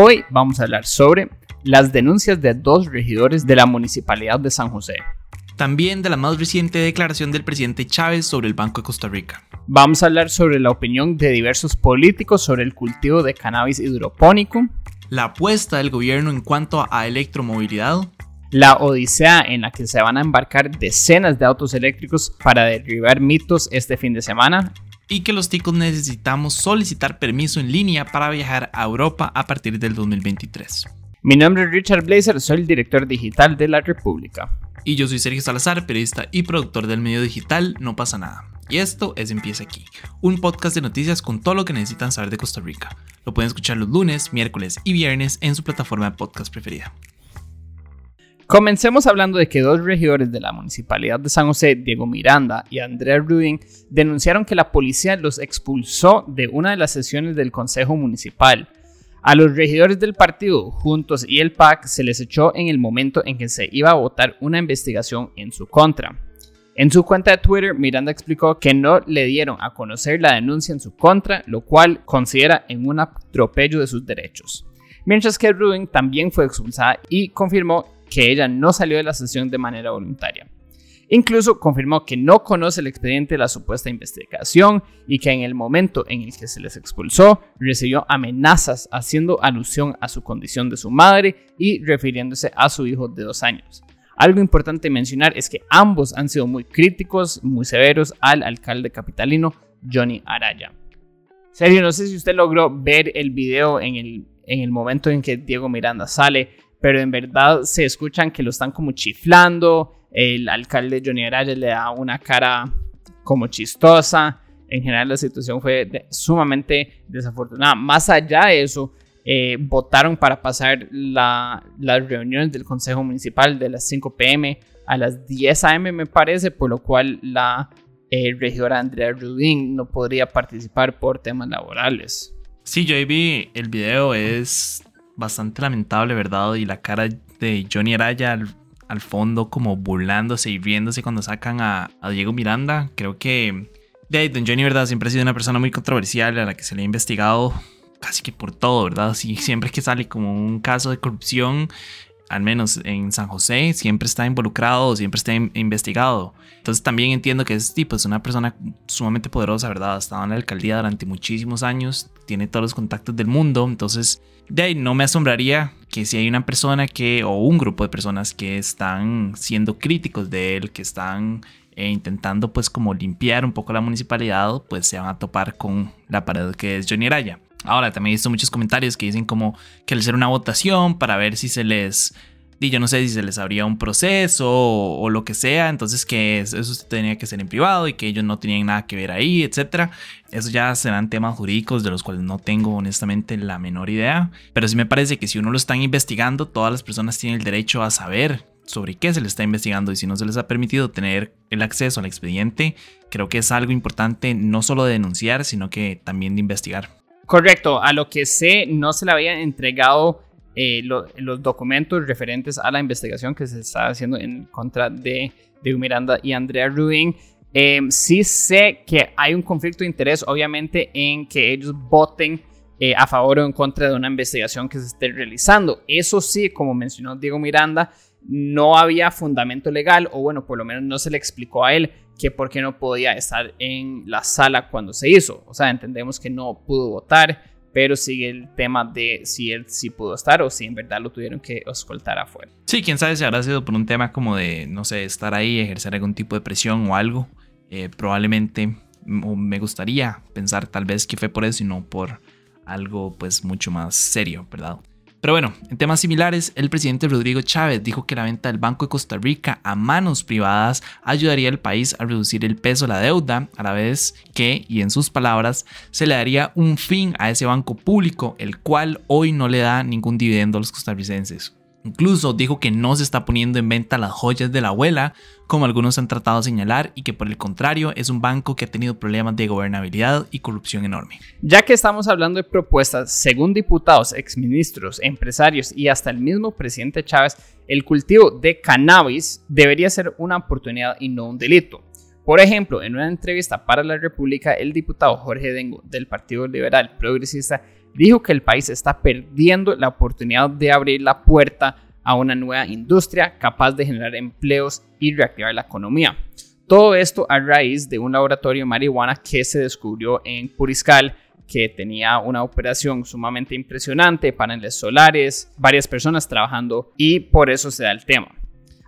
Hoy vamos a hablar sobre las denuncias de dos regidores de la Municipalidad de San José. También de la más reciente declaración del presidente Chávez sobre el Banco de Costa Rica. Vamos a hablar sobre la opinión de diversos políticos sobre el cultivo de cannabis hidropónico. La apuesta del gobierno en cuanto a electromovilidad. La odisea en la que se van a embarcar decenas de autos eléctricos para derribar mitos este fin de semana y que los ticos necesitamos solicitar permiso en línea para viajar a Europa a partir del 2023. Mi nombre es Richard Blazer, soy el director digital de La República. Y yo soy Sergio Salazar, periodista y productor del medio digital No pasa nada. Y esto es Empieza aquí, un podcast de noticias con todo lo que necesitan saber de Costa Rica. Lo pueden escuchar los lunes, miércoles y viernes en su plataforma de podcast preferida. Comencemos hablando de que dos regidores de la Municipalidad de San José, Diego Miranda y Andrea Rudin, denunciaron que la policía los expulsó de una de las sesiones del Consejo Municipal. A los regidores del partido, Juntos y el PAC, se les echó en el momento en que se iba a votar una investigación en su contra. En su cuenta de Twitter, Miranda explicó que no le dieron a conocer la denuncia en su contra, lo cual considera en un atropello de sus derechos. Mientras que Rubin también fue expulsada y confirmó que ella no salió de la sesión de manera voluntaria. Incluso confirmó que no conoce el expediente de la supuesta investigación y que en el momento en el que se les expulsó recibió amenazas haciendo alusión a su condición de su madre y refiriéndose a su hijo de dos años. Algo importante mencionar es que ambos han sido muy críticos, muy severos al alcalde capitalino Johnny Araya. Serio, no sé si usted logró ver el video en el, en el momento en que Diego Miranda sale pero en verdad se escuchan que lo están como chiflando. El alcalde Johnny Araya le da una cara como chistosa. En general la situación fue sumamente desafortunada. Más allá de eso, eh, votaron para pasar las reuniones del Consejo Municipal de las 5 pm a las 10 am me parece, por lo cual la eh, regidora Andrea Rudin no podría participar por temas laborales. Sí, yo vi el video, es bastante lamentable, ¿verdad? Y la cara de Johnny Araya al, fondo como burlándose y riéndose cuando sacan a, Diego Miranda. Creo que de Don Johnny, ¿verdad? Siempre ha sido una persona muy controversial a la que se le ha investigado casi que por todo, ¿verdad? Sí, siempre que sale como un caso de corrupción, al menos en San José, siempre está involucrado, siempre está investigado. Entonces también entiendo que ese tipo es una persona sumamente poderosa, ¿verdad? Ha estado en la alcaldía durante muchísimos años, tiene todos los contactos del mundo, entonces de ahí no me asombraría que si hay una persona que, o un grupo de personas que están siendo críticos de él, que están eh, intentando pues como limpiar un poco la municipalidad, pues se van a topar con la pared que es Johnny Araya. Ahora también he visto muchos comentarios que dicen como que al hacer una votación para ver si se les y yo no sé si se les abría un proceso o, lo que sea, entonces que eso tenía que ser en privado y que ellos no tenían nada que ver ahí, etcétera. Eso ya serán temas jurídicos de los cuales no tengo honestamente la menor idea, pero sí me parece que si uno lo está investigando, todas las personas tienen el derecho a saber sobre qué se les está investigando y si no se les ha permitido tener el acceso al expediente, creo que es algo importante no solo de denunciar, sino que también de investigar. Correcto, a lo que sé, no se le había entregado eh, los documentos referentes a la investigación que se está haciendo en contra de, de Miranda y Andrea Rudin. Eh, sí sé que hay un conflicto de interés, obviamente, en que ellos voten eh, a favor o en contra de una investigación que se esté realizando. Eso sí, como mencionó Diego Miranda, no había fundamento legal, o bueno, por lo menos no se le explicó a él que por qué no podía estar en la sala cuando se hizo. O sea, entendemos que no pudo votar, pero sigue el tema de si él sí pudo estar o si en verdad lo tuvieron que escoltar afuera. Sí, quién sabe si habrá sido por un tema como de, no sé, estar ahí, ejercer algún tipo de presión o algo. Eh, probablemente me gustaría pensar tal vez que fue por eso y no por algo pues mucho más serio, ¿verdad? Pero bueno, en temas similares, el presidente Rodrigo Chávez dijo que la venta del Banco de Costa Rica a manos privadas ayudaría al país a reducir el peso de la deuda, a la vez que, y en sus palabras, se le daría un fin a ese banco público, el cual hoy no le da ningún dividendo a los costarricenses. Incluso dijo que no se está poniendo en venta las joyas de la abuela, como algunos han tratado de señalar, y que por el contrario es un banco que ha tenido problemas de gobernabilidad y corrupción enorme. Ya que estamos hablando de propuestas, según diputados, exministros, empresarios y hasta el mismo presidente Chávez, el cultivo de cannabis debería ser una oportunidad y no un delito. Por ejemplo, en una entrevista para la República, el diputado Jorge Dengo del Partido Liberal Progresista dijo que el país está perdiendo la oportunidad de abrir la puerta a una nueva industria capaz de generar empleos y reactivar la economía. Todo esto a raíz de un laboratorio de marihuana que se descubrió en Puriscal que tenía una operación sumamente impresionante, paneles solares, varias personas trabajando y por eso se da el tema.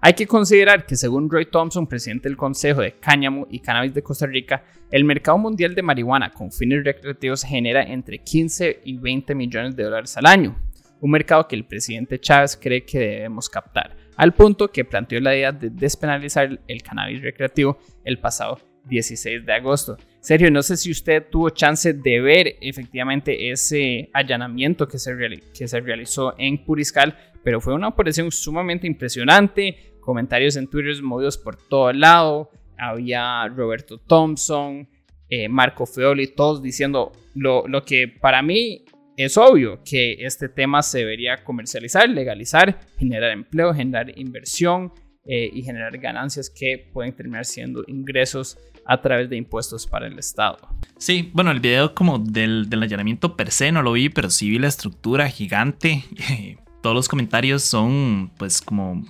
Hay que considerar que según Roy Thompson, presidente del Consejo de Cáñamo y Cannabis de Costa Rica, el mercado mundial de marihuana con fines recreativos genera entre 15 y 20 millones de dólares al año, un mercado que el presidente Chávez cree que debemos captar, al punto que planteó la idea de despenalizar el cannabis recreativo el pasado 16 de agosto. Sergio, no sé si usted tuvo chance de ver efectivamente ese allanamiento que se, que se realizó en Puriscal, pero fue una operación sumamente impresionante, comentarios en Twitter movidos por todo lado, había Roberto Thompson, eh, Marco Feoli, todos diciendo lo, lo que para mí es obvio que este tema se debería comercializar, legalizar, generar empleo, generar inversión eh, y generar ganancias que pueden terminar siendo ingresos a través de impuestos para el Estado. Sí, bueno, el video como del, del allanamiento per se no lo vi, pero sí vi la estructura gigante. Todos los comentarios son pues como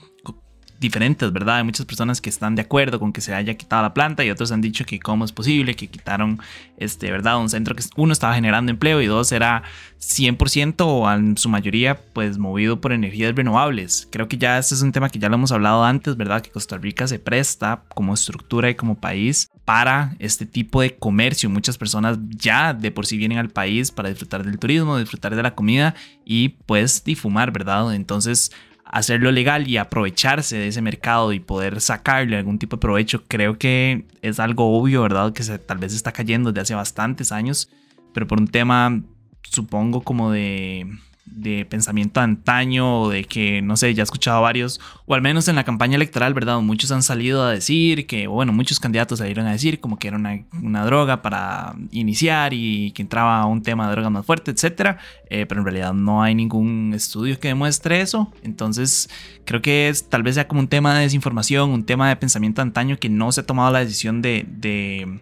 diferentes, ¿verdad? Hay muchas personas que están de acuerdo con que se haya quitado la planta y otros han dicho que cómo es posible que quitaron, este, ¿verdad? Un centro que uno estaba generando empleo y dos era 100% o en su mayoría pues movido por energías renovables. Creo que ya este es un tema que ya lo hemos hablado antes, ¿verdad? Que Costa Rica se presta como estructura y como país para este tipo de comercio. Muchas personas ya de por sí vienen al país para disfrutar del turismo, disfrutar de la comida y pues difumar, ¿verdad? Entonces hacerlo legal y aprovecharse de ese mercado y poder sacarle algún tipo de provecho, creo que es algo obvio, ¿verdad? Que tal vez está cayendo desde hace bastantes años, pero por un tema, supongo, como de de pensamiento antaño o de que, no sé, ya he escuchado varios, o al menos en la campaña electoral, ¿verdad? Muchos han salido a decir que, bueno, muchos candidatos salieron a decir como que era una, droga para iniciar y que entraba un tema de droga más fuerte, etcétera, eh, pero en realidad no hay ningún estudio que demuestre eso, entonces creo que es tal vez sea como un tema de desinformación, un tema de pensamiento antaño que no se ha tomado la decisión de, de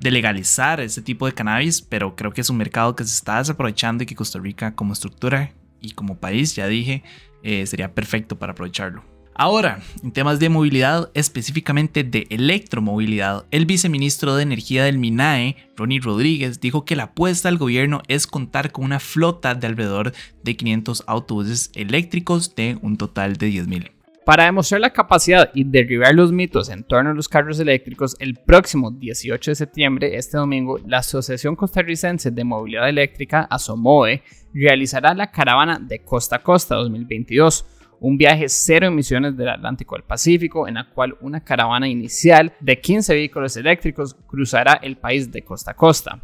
de legalizar ese tipo de cannabis, pero creo que es un mercado que se está desaprovechando y que Costa Rica como estructura y como país, ya dije, eh, sería perfecto para aprovecharlo. Ahora, en temas de movilidad, específicamente de electromovilidad, el viceministro de Energía del MINAE, Ronnie Rodríguez, dijo que la apuesta del gobierno es contar con una flota de alrededor de 500 autobuses eléctricos de un total de 10.000. Para demostrar la capacidad y derribar los mitos en torno a los carros eléctricos, el próximo 18 de septiembre, este domingo, la Asociación Costarricense de Movilidad Eléctrica, ASOMOE, realizará la caravana de Costa a Costa 2022, un viaje cero emisiones del Atlántico al Pacífico, en la cual una caravana inicial de 15 vehículos eléctricos cruzará el país de costa a costa.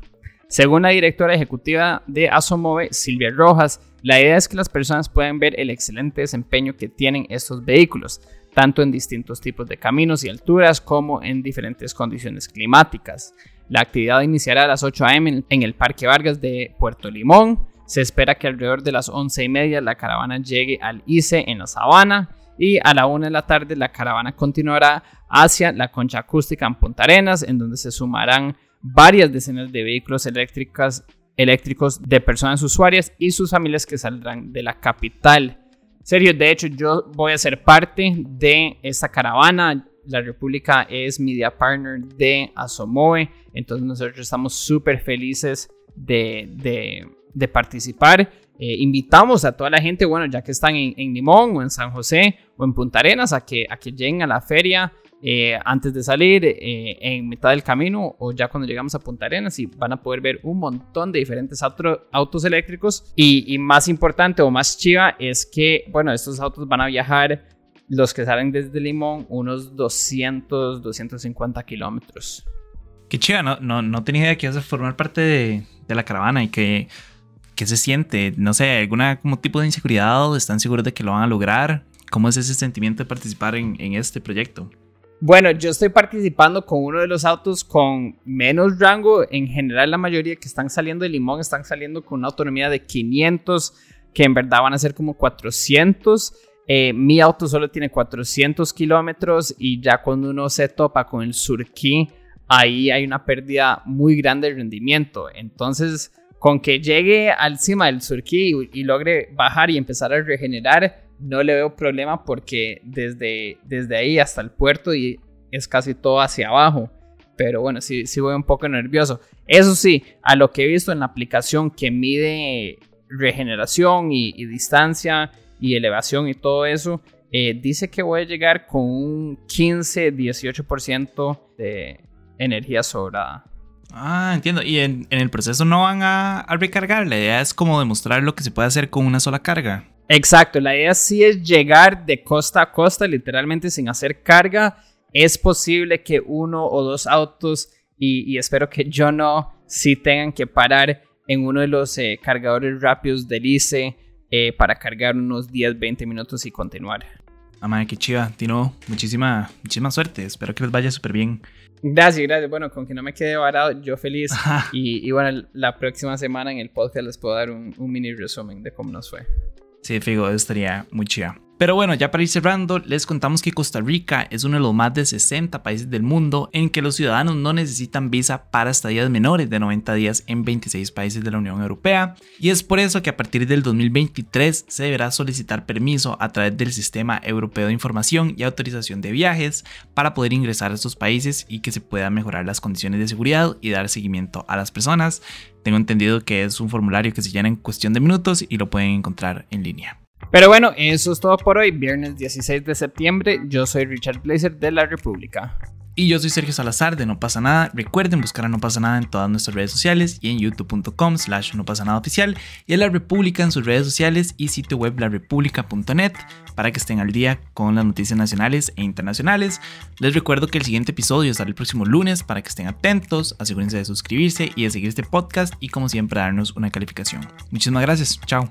Según la directora ejecutiva de ASOMOVE, Silvia Rojas, la idea es que las personas puedan ver el excelente desempeño que tienen estos vehículos, tanto en distintos tipos de caminos y alturas como en diferentes condiciones climáticas. La actividad iniciará a las 8 a.m. en el Parque Vargas de Puerto Limón. Se espera que alrededor de las 11 y media la caravana llegue al ICE en la Sabana y a la 1 de la tarde la caravana continuará hacia la concha acústica en Punta Arenas, en donde se sumarán varias decenas de vehículos eléctricos, eléctricos de personas usuarias y sus familias que saldrán de la capital. Serio, de hecho yo voy a ser parte de esta caravana. La República es media partner de Asomoe, entonces nosotros estamos súper felices de, de, participar. Eh, invitamos a toda la gente, bueno, ya que están en, en, Limón o en San José o en Punta Arenas, a que, a que lleguen a la feria eh, antes de salir, eh, en mitad del camino o ya cuando llegamos a Punta Arenas y van a poder ver un montón de diferentes autos eléctricos y, más importante o más chiva es que, bueno, estos autos van a viajar los que salen desde Limón unos 200, 250 kilómetros. Qué chiva, no, no, no tenía idea que ibas a formar parte de, de la caravana y que, que se siente, no sé, alguna tipo de inseguridad, están seguros de que lo van a lograr. ¿Cómo es ese sentimiento de participar en, en este proyecto? Bueno, yo estoy participando con uno de los autos con menos rango. En general, la mayoría que están saliendo de Limón están saliendo con una autonomía de 500, que en verdad van a ser como 400. Eh, mi auto solo tiene 400 kilómetros y ya cuando uno se topa con el Surquí, ahí hay una pérdida muy grande de rendimiento. Entonces, con que llegue al cima del surquí y, logre bajar y empezar a regenerar, no le veo problema porque desde, desde ahí hasta el puerto y es casi todo hacia abajo. Pero bueno, sí, sí voy un poco nervioso. Eso sí, a lo que he visto en la aplicación que mide regeneración y, distancia y elevación y todo eso, eh, dice que voy a llegar con un 15-18% de energía sobrada. Ah, entiendo. Y en, el proceso no van a, recargar. La idea es como demostrar lo que se puede hacer con una sola carga. Exacto. La idea sí es llegar de costa a costa, literalmente sin hacer carga. Es posible que uno o dos autos, y, espero que yo no, sí tengan que parar en uno de los eh, cargadores rápidos del ICE eh, para cargar unos 10, 20 minutos y continuar. Amada, qué chiva, Tino. Muchísima, muchísima suerte. Espero que les vaya súper bien. Gracias, gracias. Bueno, con que no me quede varado, yo feliz. Y, bueno, la próxima semana en el podcast les puedo dar un, un mini resumen de cómo nos fue. Sí, figo, estaría muy chida. Pero bueno, ya para ir cerrando, les contamos que Costa Rica es uno de los más de 60 países del mundo en que los ciudadanos no necesitan visa para estadías menores de 90 días en 26 países de la Unión Europea. Y es por eso que a partir del 2023 se deberá solicitar permiso a través del Sistema Europeo de Información y Autorización de Viajes para poder ingresar a estos países y que se puedan mejorar las condiciones de seguridad y dar seguimiento a las personas. Tengo entendido que es un formulario que se llena en cuestión de minutos y lo pueden encontrar en línea. Pero bueno, eso es todo por hoy, viernes 16 de septiembre. Yo soy Richard Blazer de La República. Y yo soy Sergio Salazar de No pasa nada. Recuerden buscar a No pasa nada en todas nuestras redes sociales y en youtube.com slash no pasa nada oficial y a La República en sus redes sociales y sitio web larepublica.net para que estén al día con las noticias nacionales e internacionales. Les recuerdo que el siguiente episodio sale el próximo lunes para que estén atentos, asegúrense de suscribirse y de seguir este podcast y como siempre darnos una calificación. Muchísimas gracias, chao.